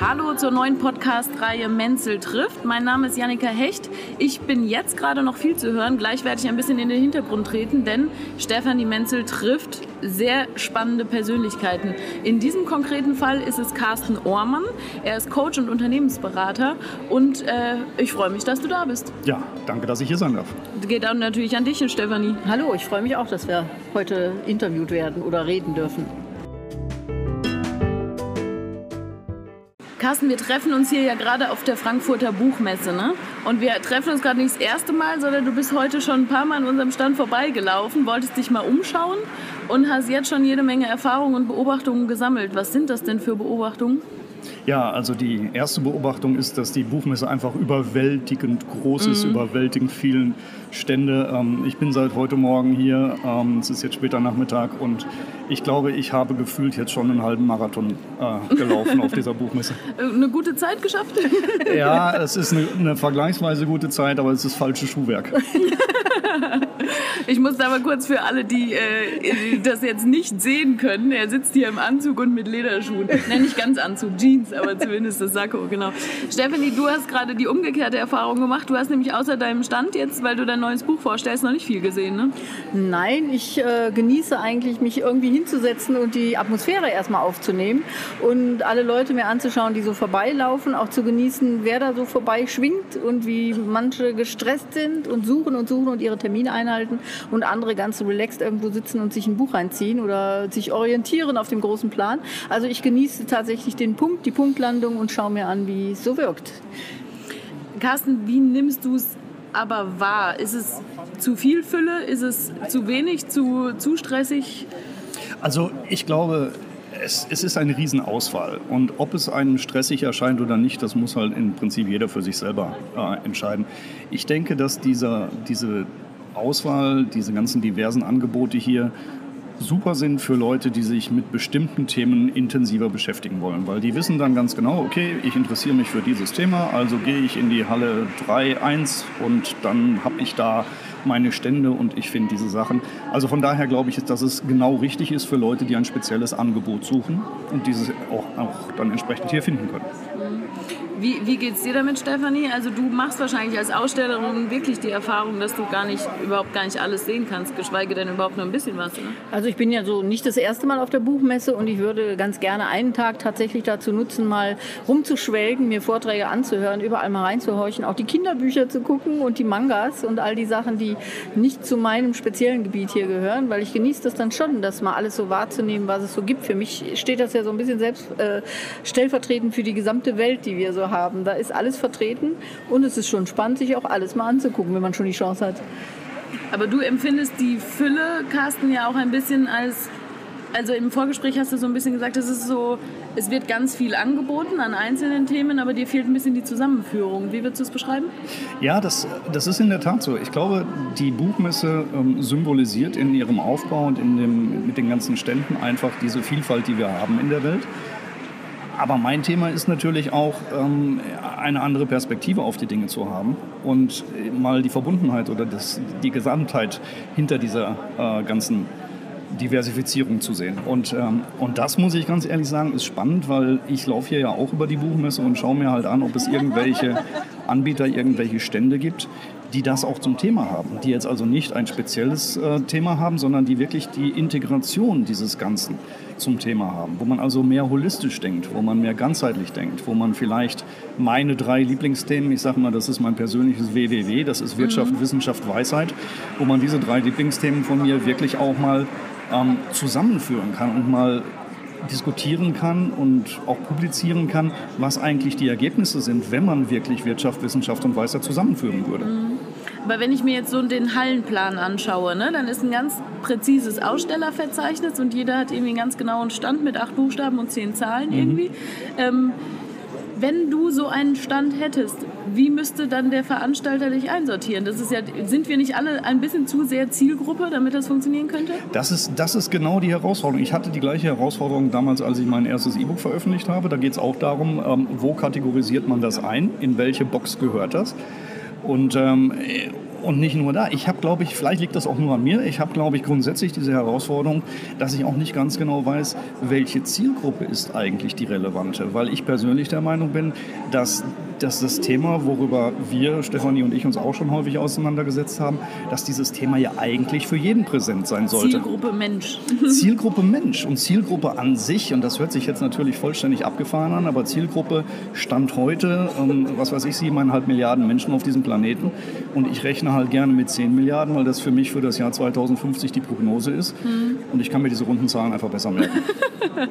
Hallo zur neuen Podcast-Reihe Menzel trifft. Mein Name ist Jannika Hecht. Ich bin jetzt gerade noch viel zu hören. Gleich werde ich ein bisschen in den Hintergrund treten, denn Stefanie Menzel trifft sehr spannende Persönlichkeiten. In diesem konkreten Fall ist es Carsten Ohrmann. Er ist Coach und Unternehmensberater und äh, ich freue mich, dass du da bist. Ja, danke, dass ich hier sein darf. Geht dann natürlich an dich, Stefanie. Hallo, ich freue mich auch, dass wir heute interviewt werden oder reden dürfen. Carsten, wir treffen uns hier ja gerade auf der Frankfurter Buchmesse. Ne? Und wir treffen uns gerade nicht das erste Mal, sondern du bist heute schon ein paar Mal an unserem Stand vorbeigelaufen, wolltest dich mal umschauen und hast jetzt schon jede Menge Erfahrungen und Beobachtungen gesammelt. Was sind das denn für Beobachtungen? Ja, also die erste Beobachtung ist, dass die Buchmesse einfach überwältigend groß ist, mhm. überwältigend vielen Stände. Ähm, ich bin seit heute Morgen hier, ähm, es ist jetzt später Nachmittag und ich glaube, ich habe gefühlt jetzt schon einen halben Marathon äh, gelaufen auf dieser Buchmesse. Eine gute Zeit geschafft? ja, es ist eine, eine vergleichsweise gute Zeit, aber es ist falsches Schuhwerk. Ich musste aber kurz für alle, die äh, das jetzt nicht sehen können, er sitzt hier im Anzug und mit Lederschuhen. Nein, nicht ganz Anzug, Jeans, aber zumindest das Sakko, genau. Stephanie, du hast gerade die umgekehrte Erfahrung gemacht. Du hast nämlich außer deinem Stand jetzt, weil du dein neues Buch vorstellst, noch nicht viel gesehen, ne? Nein, ich äh, genieße eigentlich, mich irgendwie hinzusetzen und die Atmosphäre erstmal aufzunehmen und alle Leute mir anzuschauen, die so vorbeilaufen, auch zu genießen, wer da so vorbeischwingt und wie manche gestresst sind und suchen und suchen und ihre Termine einhalten und andere ganz relaxed irgendwo sitzen und sich ein Buch reinziehen oder sich orientieren auf dem großen Plan. Also ich genieße tatsächlich den Punkt, die Punktlandung und schaue mir an, wie es so wirkt. Carsten, wie nimmst du es aber wahr? Ist es zu viel Fülle? Ist es zu wenig, zu, zu stressig? Also ich glaube, es, es, ist eine Riesenauswahl. Und ob es einem stressig erscheint oder nicht, das muss halt im Prinzip jeder für sich selber äh, entscheiden. Ich denke, dass dieser, diese Auswahl, diese ganzen diversen Angebote hier super sind für Leute, die sich mit bestimmten Themen intensiver beschäftigen wollen. Weil die wissen dann ganz genau, okay, ich interessiere mich für dieses Thema, also gehe ich in die Halle 3, 1 und dann habe ich da meine Stände und ich finde diese Sachen. Also von daher glaube ich, dass es genau richtig ist für Leute, die ein spezielles Angebot suchen und dieses auch, auch dann entsprechend hier finden können. Wie, wie geht es dir damit, Stefanie? Also du machst wahrscheinlich als Ausstellerin wirklich die Erfahrung, dass du gar nicht, überhaupt gar nicht alles sehen kannst, geschweige denn überhaupt nur ein bisschen was. Ne? Also ich bin ja so nicht das erste Mal auf der Buchmesse und ich würde ganz gerne einen Tag tatsächlich dazu nutzen, mal rumzuschwelgen, mir Vorträge anzuhören, überall mal reinzuhorchen, auch die Kinderbücher zu gucken und die Mangas und all die Sachen, die nicht zu meinem speziellen Gebiet hier gehören, weil ich genieße das dann schon, das mal alles so wahrzunehmen, was es so gibt. Für mich steht das ja so ein bisschen selbst äh, stellvertretend für die gesamte Welt, die wir so haben. Da ist alles vertreten und es ist schon spannend, sich auch alles mal anzugucken, wenn man schon die Chance hat. Aber du empfindest die Fülle, Carsten, ja auch ein bisschen als also im Vorgespräch hast du so ein bisschen gesagt, es ist so, es wird ganz viel angeboten an einzelnen Themen, aber dir fehlt ein bisschen die Zusammenführung. Wie würdest du es beschreiben? Ja, das, das ist in der Tat so. Ich glaube, die Buchmesse ähm, symbolisiert in ihrem Aufbau und in dem, mit den ganzen Ständen einfach diese Vielfalt, die wir haben in der Welt. Aber mein Thema ist natürlich auch, ähm, eine andere Perspektive auf die Dinge zu haben und mal die Verbundenheit oder das, die Gesamtheit hinter dieser äh, ganzen Diversifizierung zu sehen. Und, ähm, und das muss ich ganz ehrlich sagen, ist spannend, weil ich laufe hier ja auch über die Buchmesse und schaue mir halt an, ob es irgendwelche Anbieter, irgendwelche Stände gibt, die das auch zum Thema haben. Die jetzt also nicht ein spezielles äh, Thema haben, sondern die wirklich die Integration dieses Ganzen zum Thema haben. Wo man also mehr holistisch denkt, wo man mehr ganzheitlich denkt, wo man vielleicht meine drei Lieblingsthemen, ich sage mal, das ist mein persönliches WWW, das ist Wirtschaft, mhm. Wissenschaft, Weisheit, wo man diese drei Lieblingsthemen von mir wirklich auch mal ähm, zusammenführen kann und mal diskutieren kann und auch publizieren kann, was eigentlich die Ergebnisse sind, wenn man wirklich Wirtschaft, Wissenschaft und Weisheit zusammenführen würde. Mhm. Aber wenn ich mir jetzt so den Hallenplan anschaue, ne, dann ist ein ganz präzises Ausstellerverzeichnis und jeder hat irgendwie einen ganz genauen Stand mit acht Buchstaben und zehn Zahlen mhm. irgendwie. Ähm, wenn du so einen Stand hättest, wie müsste dann der Veranstalter dich einsortieren? Das ist ja, sind wir nicht alle ein bisschen zu sehr Zielgruppe, damit das funktionieren könnte? Das ist, das ist genau die Herausforderung. Ich hatte die gleiche Herausforderung damals, als ich mein erstes E-Book veröffentlicht habe. Da geht es auch darum, ähm, wo kategorisiert man das ein, in welche Box gehört das. Und, ähm, und nicht nur da. Ich habe, glaube ich, vielleicht liegt das auch nur an mir, ich habe, glaube ich, grundsätzlich diese Herausforderung, dass ich auch nicht ganz genau weiß, welche Zielgruppe ist eigentlich die relevante. Weil ich persönlich der Meinung bin, dass dass das Thema, worüber wir, Stefanie und ich, uns auch schon häufig auseinandergesetzt haben, dass dieses Thema ja eigentlich für jeden präsent sein sollte. Zielgruppe Mensch. Zielgruppe Mensch und Zielgruppe an sich, und das hört sich jetzt natürlich vollständig abgefahren an, aber Zielgruppe stand heute, ähm, was weiß ich, siebeneinhalb Milliarden Menschen auf diesem Planeten. Und ich rechne halt gerne mit 10 Milliarden, weil das für mich für das Jahr 2050 die Prognose ist. Mhm. Und ich kann mir diese runden Zahlen einfach besser merken.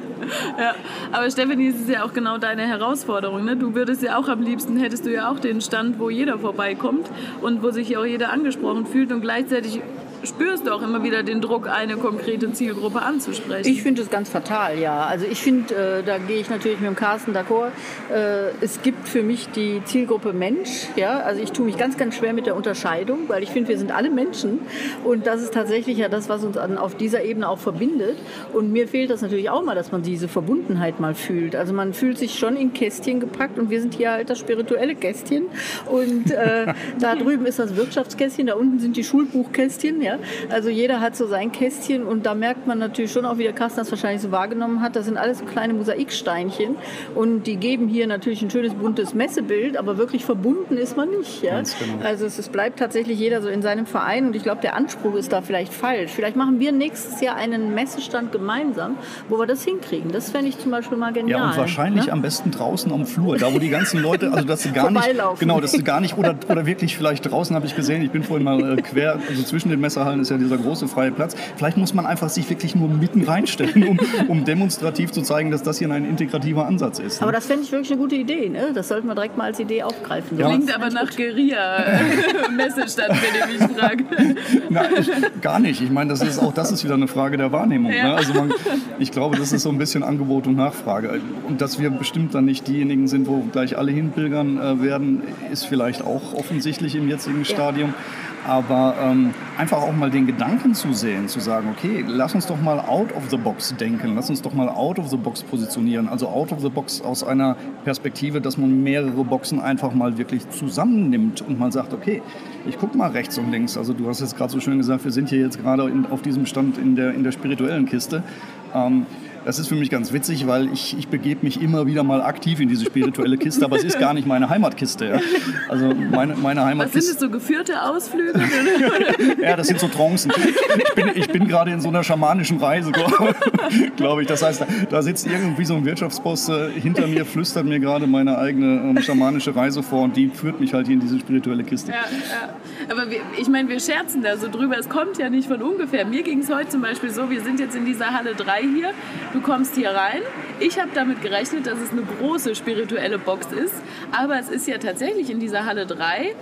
ja, aber Stefanie, es ist ja auch genau deine Herausforderung. Ne? Du würdest ja auch am liebsten liebsten hättest du ja auch den Stand, wo jeder vorbeikommt und wo sich auch jeder angesprochen fühlt und gleichzeitig spürst du auch immer wieder den Druck, eine konkrete Zielgruppe anzusprechen. Ich finde es ganz fatal, ja. Also ich finde, äh, da gehe ich natürlich mit dem Carsten d'accord. Äh, es gibt für mich die Zielgruppe Mensch, ja. Also ich tue mich ganz, ganz schwer mit der Unterscheidung, weil ich finde, wir sind alle Menschen und das ist tatsächlich ja das, was uns an, auf dieser Ebene auch verbindet. Und mir fehlt das natürlich auch mal, dass man diese Verbundenheit mal fühlt. Also man fühlt sich schon in Kästchen gepackt und wir sind hier halt das spirituelle Kästchen und äh, da drüben ist das Wirtschaftskästchen, da unten sind die Schulbuchkästchen, ja. Also jeder hat so sein Kästchen und da merkt man natürlich schon auch, wie der Carsten das wahrscheinlich so wahrgenommen hat, das sind alles so kleine Mosaiksteinchen und die geben hier natürlich ein schönes buntes Messebild, aber wirklich verbunden ist man nicht. Ja? Genau. Also es, es, bleibt tatsächlich jeder so in seinem Verein und ich glaube, der Anspruch ist da vielleicht falsch. Vielleicht machen wir nächstes Jahr einen Messestand gemeinsam, wo wir das hinkriegen. Das fände ich zum Beispiel mal genial. Ja, und wahrscheinlich ne? am besten draußen am Flur, da wo die ganzen Leute, also dass sie gar nicht, genau, dass sie gar nicht oder, oder wirklich vielleicht draußen habe ich gesehen, ich bin vorhin mal äh, quer, also zwischen den Messerhallen Stadion ist ja dieser große freie Platz. Vielleicht muss man einfach sich wirklich nur mitten reinstellen, um, um demonstrativ zu zeigen, dass das hier ein integrativer Ansatz ist. Ne? Aber das fände ich wirklich eine gute Idee. Ne? Das sollten wir direkt mal als Idee aufgreifen. Ja. Klingt aber nach Guerilla-Messestadt, wenn ihr mich fragt. Ich, gar nicht. Ich meine, das ist, auch das ist wieder eine Frage der Wahrnehmung. Ja. Ne? Also man, ich glaube, das ist so ein bisschen Angebot und Nachfrage. Und dass wir bestimmt dann nicht diejenigen sind, wo gleich alle hinpilgern äh, werden, ist vielleicht auch offensichtlich im jetzigen Stadium. Aber ähm, einfach auch mal den Gedanken zu sehen, zu sagen, okay, lass uns doch mal out of the box denken, lass uns doch mal out of the box positionieren. Also out of the box aus einer Perspektive, dass man mehrere Boxen einfach mal wirklich zusammennimmt und mal sagt, okay, ich gucke mal rechts und links. Also du hast jetzt gerade so schön gesagt, wir sind hier jetzt gerade auf diesem Stand in der, in der spirituellen Kiste. Ähm, das ist für mich ganz witzig, weil ich, ich begebe mich immer wieder mal aktiv in diese spirituelle Kiste, aber es ist gar nicht meine Heimatkiste. Ja. Also meine, meine Heimatkiste. Was sind das so geführte Ausflüge? ja, das sind so Trancen. Ich bin, ich bin gerade in so einer schamanischen Reise, glaube ich. Das heißt, da sitzt irgendwie so ein Wirtschaftsboss äh, hinter mir, flüstert mir gerade meine eigene ähm, schamanische Reise vor und die führt mich halt hier in diese spirituelle Kiste. Ja, ja. Aber wir, ich meine, wir scherzen da so drüber. Es kommt ja nicht von ungefähr. Mir ging es heute zum Beispiel so, wir sind jetzt in dieser Halle 3 hier. Du kommst hier rein. Ich habe damit gerechnet, dass es eine große spirituelle Box ist. Aber es ist ja tatsächlich in dieser Halle 3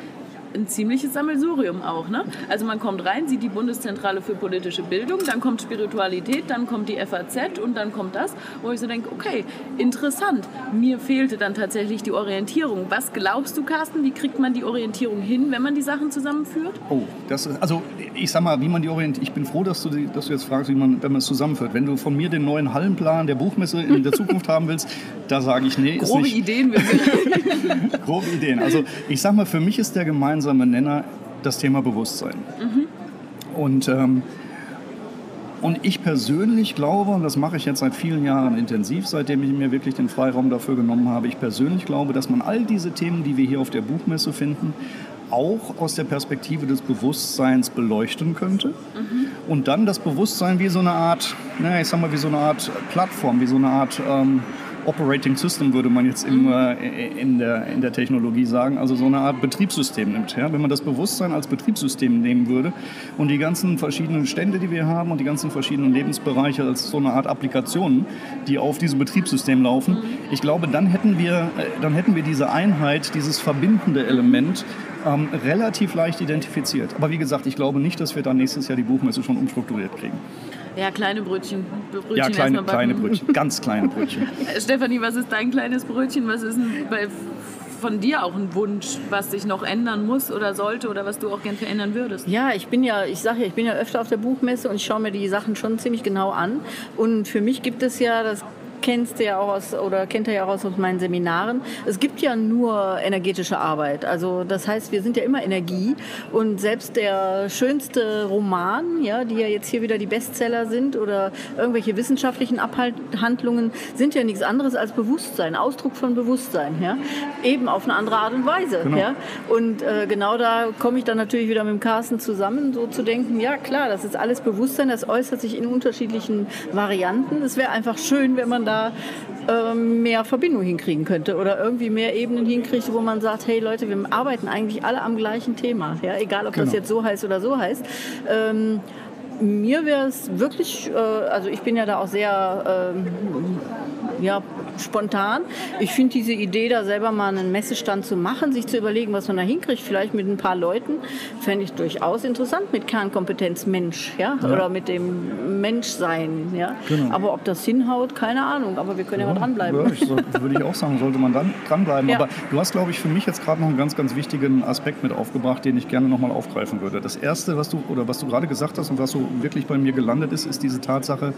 ein ziemliches Sammelsurium auch. Ne? Also man kommt rein, sieht die Bundeszentrale für politische Bildung, dann kommt Spiritualität, dann kommt die FAZ und dann kommt das, wo ich so denke, okay, interessant. Mir fehlte dann tatsächlich die Orientierung. Was glaubst du, Carsten, wie kriegt man die Orientierung hin, wenn man die Sachen zusammenführt? Oh, das ist, also ich sag mal, wie man die Orientierung, ich bin froh, dass du, dass du jetzt fragst, wie man, wenn man es zusammenführt. Wenn du von mir den neuen Hallenplan der Buchmesse in der Zukunft haben willst, da sage ich nee. Grobe nicht. Ideen. Grobe Ideen. Also ich sag mal, für mich ist der gemeinsame gemeinsame Nenner das Thema Bewusstsein. Mhm. Und, ähm, und ich persönlich glaube, und das mache ich jetzt seit vielen Jahren intensiv, seitdem ich mir wirklich den Freiraum dafür genommen habe, ich persönlich glaube, dass man all diese Themen, die wir hier auf der Buchmesse finden, auch aus der Perspektive des Bewusstseins beleuchten könnte. Mhm. Und dann das Bewusstsein wie so eine Art, naja, ich sag mal, wie so eine Art Plattform, wie so eine Art ähm, Operating System, würde man jetzt im, in, der, in der Technologie sagen, also so eine Art Betriebssystem nimmt. Ja? Wenn man das Bewusstsein als Betriebssystem nehmen würde und die ganzen verschiedenen Stände, die wir haben und die ganzen verschiedenen Lebensbereiche als so eine Art Applikationen, die auf diesem Betriebssystem laufen, ich glaube, dann hätten wir, äh, dann hätten wir diese Einheit, dieses verbindende Element ähm, relativ leicht identifiziert. Aber wie gesagt, ich glaube nicht, dass wir dann nächstes Jahr die Buchmesse schon umstrukturiert kriegen. Ja, kleine Brötchen. Brötchen ja, kleine, kleine Brötchen, ganz kleine Brötchen. Stefanie, was ist dein kleines Brötchen? Was ist bei, von dir auch ein Wunsch, was sich noch ändern muss oder sollte oder was du auch gern verändern würdest? Ja, ich bin ja, ich sage ja, ich bin ja öfter auf der Buchmesse und ich schaue mir die Sachen schon ziemlich genau an. Und für mich gibt es ja das kennst ja auch aus, oder kennt er ja auch aus meinen Seminaren. Es gibt ja nur energetische Arbeit. Also das heißt, wir sind ja immer Energie und selbst der schönste Roman, ja, die ja jetzt hier wieder die Bestseller sind oder irgendwelche wissenschaftlichen Abhandlungen, sind ja nichts anderes als Bewusstsein, Ausdruck von Bewusstsein, ja, eben auf eine andere Art und Weise, genau. ja. Und äh, genau da komme ich dann natürlich wieder mit dem Carsten zusammen, so zu denken, ja klar, das ist alles Bewusstsein, das äußert sich in unterschiedlichen Varianten. Es wäre einfach schön, wenn man da ähm, mehr Verbindung hinkriegen könnte oder irgendwie mehr Ebenen hinkriegt, wo man sagt, hey Leute, wir arbeiten eigentlich alle am gleichen Thema, ja, egal ob genau. das jetzt so heißt oder so heißt. Ähm, mir wäre es wirklich, äh, also ich bin ja da auch sehr ähm, ja, spontan. Ich finde diese Idee, da selber mal einen Messestand zu machen, sich zu überlegen, was man da hinkriegt, vielleicht mit ein paar Leuten, fände ich durchaus interessant mit Kernkompetenz Mensch, ja, ja. oder mit dem Menschsein, ja. Genau. Aber ob das hinhaut, keine Ahnung. Aber wir können ja, ja mal dranbleiben. Ja, ich, so, würde ich auch sagen, sollte man dann dranbleiben. Ja. Aber du hast, glaube ich, für mich jetzt gerade noch einen ganz, ganz wichtigen Aspekt mit aufgebracht, den ich gerne nochmal aufgreifen würde. Das erste, was du oder was du gerade gesagt hast und was so wirklich bei mir gelandet ist, ist diese Tatsache,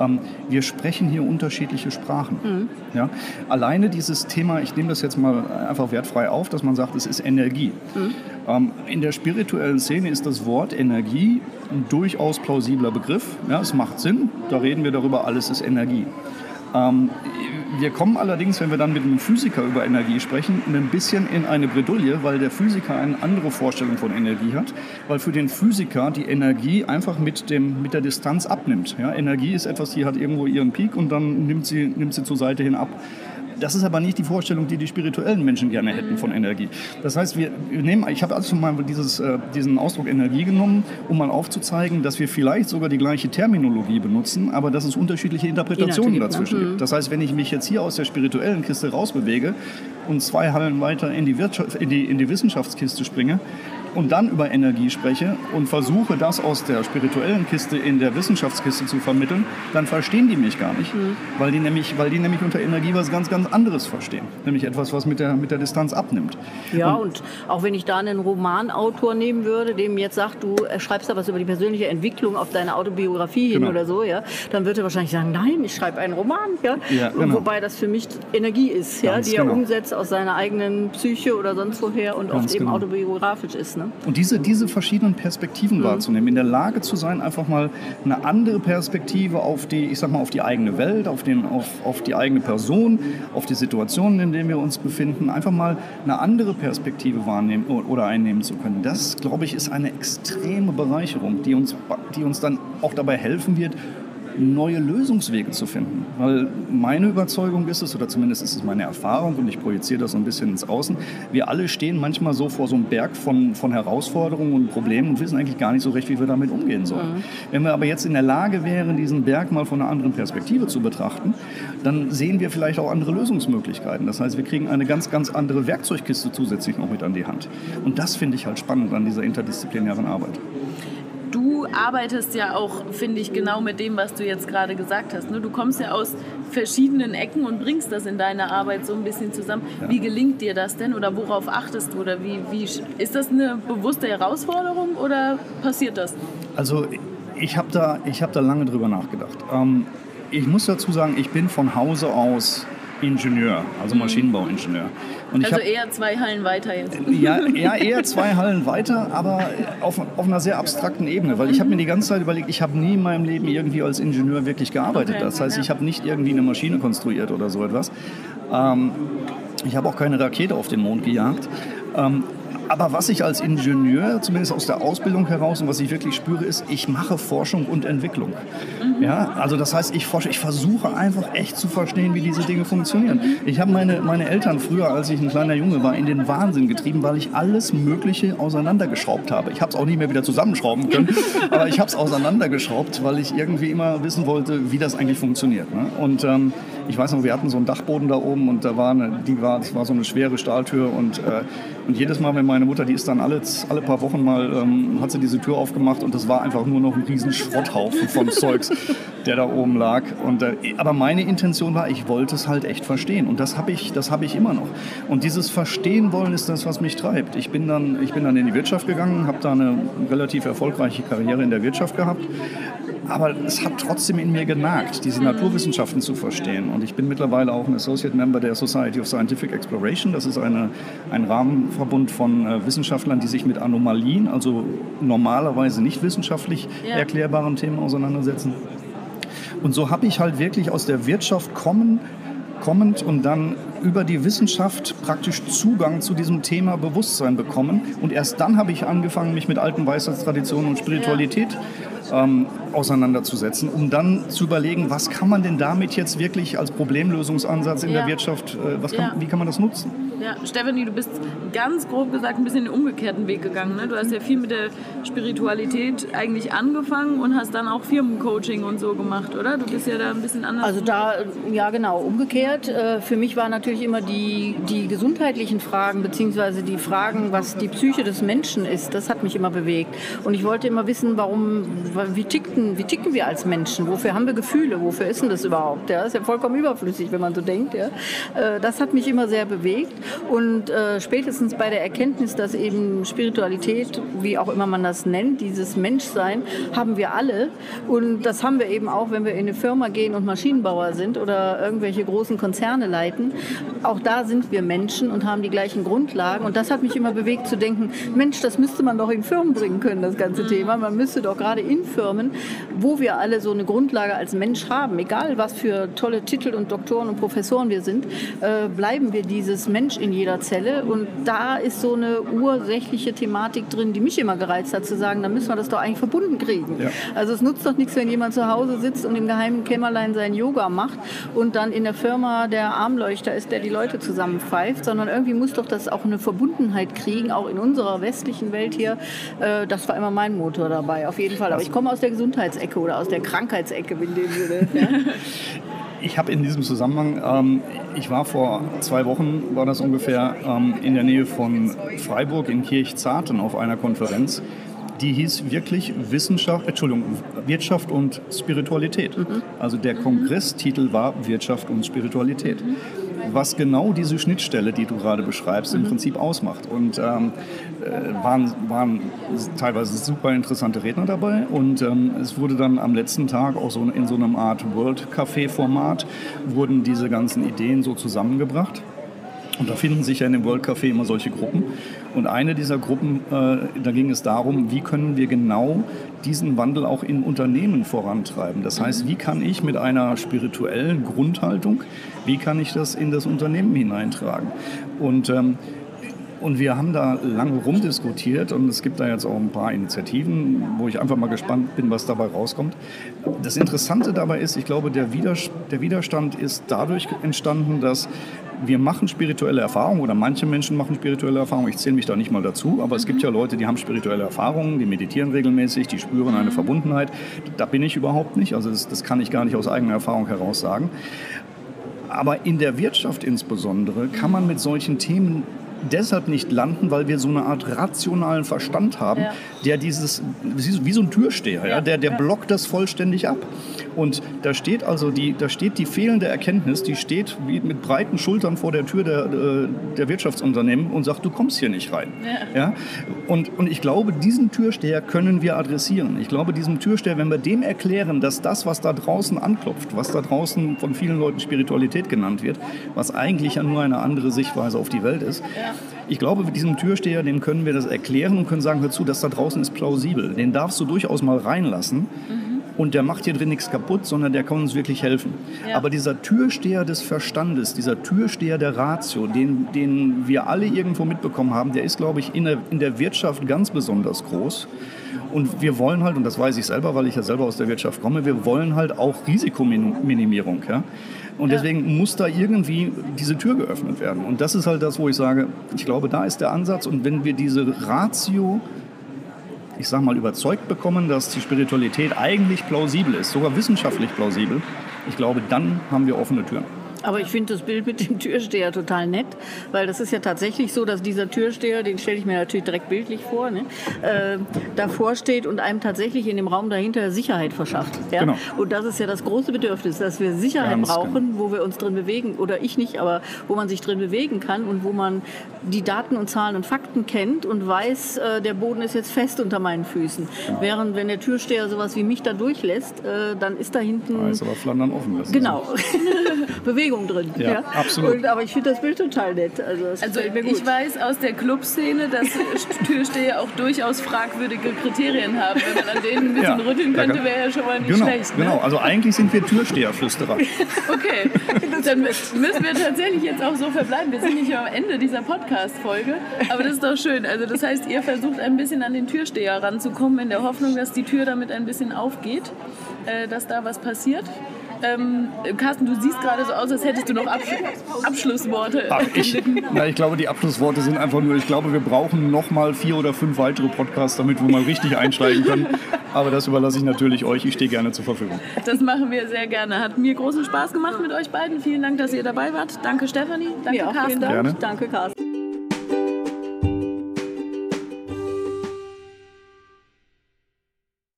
ähm, wir sprechen hier unterschiedliche Sprachen. Mhm. Ja? Alleine dieses Thema, ich nehme das jetzt mal einfach wertfrei auf, dass man sagt, es ist Energie. Mhm. Ähm, in der spirituellen Szene ist das Wort Energie ein durchaus plausibler Begriff. Ja, es macht Sinn, da reden wir darüber, alles ist Energie. Ähm, wir kommen allerdings, wenn wir dann mit einem Physiker über Energie sprechen, ein bisschen in eine Bredouille, weil der Physiker eine andere Vorstellung von Energie hat, weil für den Physiker die Energie einfach mit, dem, mit der Distanz abnimmt. Ja, Energie ist etwas, die hat irgendwo ihren Peak und dann nimmt sie, nimmt sie zur Seite hin ab. Das ist aber nicht die Vorstellung, die die spirituellen Menschen gerne hätten von Energie. Das heißt, wir nehmen, ich habe also mal dieses, äh, diesen Ausdruck Energie genommen, um mal aufzuzeigen, dass wir vielleicht sogar die gleiche Terminologie benutzen, aber dass es unterschiedliche Interpretationen ne? dazwischen gibt. Mhm. Das heißt, wenn ich mich jetzt hier aus der spirituellen Kiste rausbewege und zwei Hallen weiter in die, Wirtschaft, in die, in die Wissenschaftskiste springe, und dann über Energie spreche und versuche, das aus der spirituellen Kiste in der Wissenschaftskiste zu vermitteln, dann verstehen die mich gar nicht, mhm. weil, die nämlich, weil die nämlich unter Energie was ganz, ganz anderes verstehen. Nämlich etwas, was mit der, mit der Distanz abnimmt. Ja, und, und auch wenn ich da einen Romanautor nehmen würde, dem jetzt sagt, du schreibst da was über die persönliche Entwicklung auf deine Autobiografie hin genau. oder so, ja, dann würde er wahrscheinlich sagen, nein, ich schreibe einen Roman. Ja? ja genau. Wobei das für mich Energie ist, ja, die genau. er umsetzt aus seiner eigenen Psyche oder sonst woher und ganz oft eben genau. autobiografisch ist. Ne? Und diese, diese verschiedenen Perspektiven mhm. wahrzunehmen, in der Lage zu sein, einfach mal eine andere Perspektive auf die, ich sag mal, auf die eigene Welt, auf, den, auf, auf die eigene Person, auf die Situationen, in denen wir uns befinden, einfach mal eine andere Perspektive wahrnehmen oder einnehmen zu können. Das, glaube ich, ist eine extreme Bereicherung, die uns, die uns dann auch dabei helfen wird, neue Lösungswege zu finden. Weil meine Überzeugung ist es, oder zumindest ist es meine Erfahrung, und ich projiziere das so ein bisschen ins Außen, wir alle stehen manchmal so vor so einem Berg von, von Herausforderungen und Problemen und wissen eigentlich gar nicht so recht, wie wir damit umgehen sollen. Mhm. Wenn wir aber jetzt in der Lage wären, diesen Berg mal von einer anderen Perspektive zu betrachten, dann sehen wir vielleicht auch andere Lösungsmöglichkeiten. Das heißt, wir kriegen eine ganz, ganz andere Werkzeugkiste zusätzlich noch mit an die Hand. Und das finde ich halt spannend an dieser interdisziplinären Arbeit du arbeitest ja auch, finde ich, genau mit dem, was du jetzt gerade gesagt hast. Ne? Du kommst ja aus verschiedenen Ecken und bringst das in deiner Arbeit so ein bisschen zusammen. Ja. Wie gelingt dir das denn oder worauf achtest du? Oder wie, wie, ist das eine bewusste Herausforderung oder passiert das? Also ich habe da, hab da lange drüber nachgedacht. Ähm, ich muss dazu sagen, ich bin von Hause aus Ingenieur, also mhm. Maschinenbauingenieur. Und also hab, eher zwei Hallen weiter jetzt. Ja, ja, eher zwei Hallen weiter, aber auf, auf einer sehr abstrakten Ebene, weil ich habe mir die ganze Zeit überlegt, ich habe nie in meinem Leben irgendwie als Ingenieur wirklich gearbeitet. Okay, das heißt, ja. ich habe nicht irgendwie eine Maschine konstruiert oder so etwas. Ähm, ich habe auch keine Rakete auf den Mond gejagt. Ähm, aber was ich als Ingenieur, zumindest aus der Ausbildung heraus und was ich wirklich spüre, ist, ich mache Forschung und Entwicklung. Mhm. Ja, also das heißt, ich forsche, ich versuche einfach echt zu verstehen, wie diese Dinge funktionieren. Ich habe meine, meine Eltern früher, als ich ein kleiner Junge war, in den Wahnsinn getrieben, weil ich alles Mögliche auseinandergeschraubt habe. Ich habe es auch nicht mehr wieder zusammenschrauben können, aber ich habe es auseinandergeschraubt, weil ich irgendwie immer wissen wollte, wie das eigentlich funktioniert. Ne? Und ähm, ich weiß noch, wir hatten so einen Dachboden da oben und da war, eine, die war, das war so eine schwere Stahltür und, äh, und jedes Mal, wenn meine Mutter, die ist dann alle, alle paar Wochen mal, ähm, hat sie diese Tür aufgemacht und das war einfach nur noch ein riesen Schrotthaufen von Zeugs, der da oben lag. Und, äh, aber meine Intention war, ich wollte es halt echt verstehen und das habe ich, hab ich immer noch. Und dieses Verstehen wollen ist das, was mich treibt. Ich bin dann, ich bin dann in die Wirtschaft gegangen, habe da eine relativ erfolgreiche Karriere in der Wirtschaft gehabt aber es hat trotzdem in mir genagt, diese Naturwissenschaften zu verstehen. Und ich bin mittlerweile auch ein Associate Member der Society of Scientific Exploration. Das ist eine, ein Rahmenverbund von äh, Wissenschaftlern, die sich mit Anomalien, also normalerweise nicht wissenschaftlich ja. erklärbaren Themen auseinandersetzen. Und so habe ich halt wirklich aus der Wirtschaft kommen kommend und dann über die Wissenschaft praktisch Zugang zu diesem Thema Bewusstsein bekommen. Und erst dann habe ich angefangen, mich mit alten Weisheitstraditionen und Spiritualität ähm, auseinanderzusetzen, um dann zu überlegen, was kann man denn damit jetzt wirklich als Problemlösungsansatz in ja. der Wirtschaft, äh, kann, ja. wie kann man das nutzen? Ja, Stefanie, du bist ganz grob gesagt ein bisschen den umgekehrten Weg gegangen. Ne? Du hast ja viel mit der Spiritualität eigentlich angefangen und hast dann auch Firmencoaching und so gemacht, oder? Du bist ja da ein bisschen anders. Also da, ja genau, umgekehrt. Äh, für mich waren natürlich immer die, die gesundheitlichen Fragen, beziehungsweise die Fragen, was die Psyche des Menschen ist, das hat mich immer bewegt. Und ich wollte immer wissen, warum, wie ticken, wie ticken wir als Menschen? Wofür haben wir Gefühle? Wofür ist denn das überhaupt? Ja, das ist ja vollkommen überflüssig, wenn man so denkt. Ja. Äh, das hat mich immer sehr bewegt. Und äh, spätestens bei der Erkenntnis, dass eben Spiritualität, wie auch immer man das nennt, dieses Menschsein, haben wir alle. Und das haben wir eben auch, wenn wir in eine Firma gehen und Maschinenbauer sind oder irgendwelche großen Konzerne leiten. Auch da sind wir Menschen und haben die gleichen Grundlagen. Und das hat mich immer bewegt zu denken, Mensch, das müsste man doch in Firmen bringen können, das ganze mhm. Thema. Man müsste doch gerade in Firmen, wo wir alle so eine Grundlage als Mensch haben, egal was für tolle Titel und Doktoren und Professoren wir sind, äh, bleiben wir dieses Mensch in jeder Zelle. Und da ist so eine ursächliche Thematik drin, die mich immer gereizt hat, zu sagen, da müssen wir das doch eigentlich verbunden kriegen. Ja. Also es nutzt doch nichts, wenn jemand zu Hause sitzt und im geheimen Kämmerlein sein Yoga macht und dann in der Firma der Armleuchter ist, der die Leute zusammenpfeift, sondern irgendwie muss doch das auch eine Verbundenheit kriegen, auch in unserer westlichen Welt hier. Äh, das war immer mein Motor dabei, auf jeden Fall. Aber ich komme aus der Gesundheitsecke oder aus der Krankheitsecke in dem Sinne. Ja. Ich habe in diesem Zusammenhang, ähm, ich war vor zwei Wochen, war das ungefähr, ähm, in der Nähe von Freiburg in Kirchzarten auf einer Konferenz. Die hieß wirklich Wissenschaft, Entschuldigung, Wirtschaft und Spiritualität. Mhm. Also der Kongresstitel war Wirtschaft und Spiritualität. Mhm was genau diese Schnittstelle, die du gerade beschreibst, im mhm. Prinzip ausmacht. Und ähm, äh, waren, waren teilweise super interessante Redner dabei. Und ähm, es wurde dann am letzten Tag auch so in so einem Art World Café-Format wurden diese ganzen Ideen so zusammengebracht. Und da finden sich ja in dem World Café immer solche Gruppen. Und eine dieser Gruppen, äh, da ging es darum, wie können wir genau diesen Wandel auch in Unternehmen vorantreiben. Das heißt, wie kann ich mit einer spirituellen Grundhaltung, wie kann ich das in das Unternehmen hineintragen? Und ähm, und wir haben da lange rumdiskutiert und es gibt da jetzt auch ein paar Initiativen, wo ich einfach mal gespannt bin, was dabei rauskommt. Das Interessante dabei ist, ich glaube, der Widerstand ist dadurch entstanden, dass wir machen spirituelle Erfahrungen oder manche Menschen machen spirituelle Erfahrungen. Ich zähle mich da nicht mal dazu, aber es gibt ja Leute, die haben spirituelle Erfahrungen, die meditieren regelmäßig, die spüren eine Verbundenheit. Da bin ich überhaupt nicht, also das, das kann ich gar nicht aus eigener Erfahrung heraus sagen. Aber in der Wirtschaft insbesondere kann man mit solchen Themen deshalb nicht landen, weil wir so eine Art rationalen Verstand haben, ja. der dieses, wie so ein Türsteher, ja, ja der, der blockt das vollständig ab. Und da steht also die, da steht die fehlende Erkenntnis, die steht wie mit breiten Schultern vor der Tür der, äh, der Wirtschaftsunternehmen und sagt, du kommst hier nicht rein. Ja. ja? Und, und ich glaube, diesen Türsteher können wir adressieren. Ich glaube, diesem Türsteher, wenn wir dem erklären, dass das, was da draußen anklopft, was da draußen von vielen Leuten Spiritualität genannt wird, was eigentlich ja nur eine andere Sichtweise auf die Welt ist, ich glaube, mit diesem Türsteher, dem können wir das erklären und können sagen, hör zu, das da draußen ist plausibel. Den darfst du durchaus mal reinlassen. Mhm und der macht hier drin nichts kaputt, sondern der kann uns wirklich helfen. Ja. Aber dieser Türsteher des Verstandes, dieser Türsteher der Ratio, den, den wir alle irgendwo mitbekommen haben, der ist, glaube ich, in der, in der Wirtschaft ganz besonders groß. Und wir wollen halt, und das weiß ich selber, weil ich ja selber aus der Wirtschaft komme, wir wollen halt auch Risikominimierung. Ja? Und deswegen muss da irgendwie diese Tür geöffnet werden. Und das ist halt das, wo ich sage, ich glaube, da ist der Ansatz. Und wenn wir diese Ratio ich sag mal, überzeugt bekommen, dass die Spiritualität eigentlich plausibel ist, sogar wissenschaftlich plausibel, ich glaube, dann haben wir offene Türen. Aber ich finde das Bild mit dem Türsteher total nett, weil das ist ja tatsächlich so, dass dieser Türsteher, den stelle ich mir natürlich direkt bildlich vor, ne, äh, davor steht und einem tatsächlich in dem Raum dahinter Sicherheit verschafft. Ja? Genau. Und das ist ja das große Bedürfnis, dass wir Sicherheit Ganz brauchen, genau. wo wir uns drin bewegen, oder ich nicht, aber wo man sich drin bewegen kann und wo man die Daten und Zahlen und Fakten kennt und weiß, äh, der Boden ist jetzt fest unter meinen Füßen. Während wenn der Türsteher sowas wie mich da durchlässt, äh, dann ist da hinten Da ist aber Flandern offen genau Bewegung drin. Ja, absolut. Und, aber ich finde das Bild total nett. Also, Also gefällt mir gut. ich weiß aus der Clubszene, dass Türsteher auch durchaus fragwürdige Kriterien haben. Wenn man an denen ein bisschen Ja, rütteln könnte, wäre ja schon mal nicht Genau, schlecht. Ne? genau. Also eigentlich sind wir Türsteherflüsterer. Okay, dann müssen wir tatsächlich jetzt auch so verbleiben. Wir sind nicht am Ende dieser Podcast-Folge, aber das ist doch schön. Also das heißt, ihr versucht ein bisschen an den Türsteher ranzukommen, in der Hoffnung, dass die Tür damit ein bisschen aufgeht, äh, dass da was passiert. Ähm, Carsten, du siehst gerade so aus, als hättest du noch Absch Abschlussworte. Ach, ich, na, ich glaube, die Abschlussworte sind einfach nur, ich glaube, wir brauchen noch mal vier oder fünf weitere Podcasts, damit wir mal richtig einsteigen können. Aber das überlasse ich natürlich euch. Ich stehe gerne zur Verfügung. Das machen wir sehr gerne. Hat mir großen Spaß gemacht mit euch beiden. Vielen Dank, dass ihr dabei wart. Danke, Stefanie. Danke, Carsten. vielen Dank. Gerne. Danke, Carsten.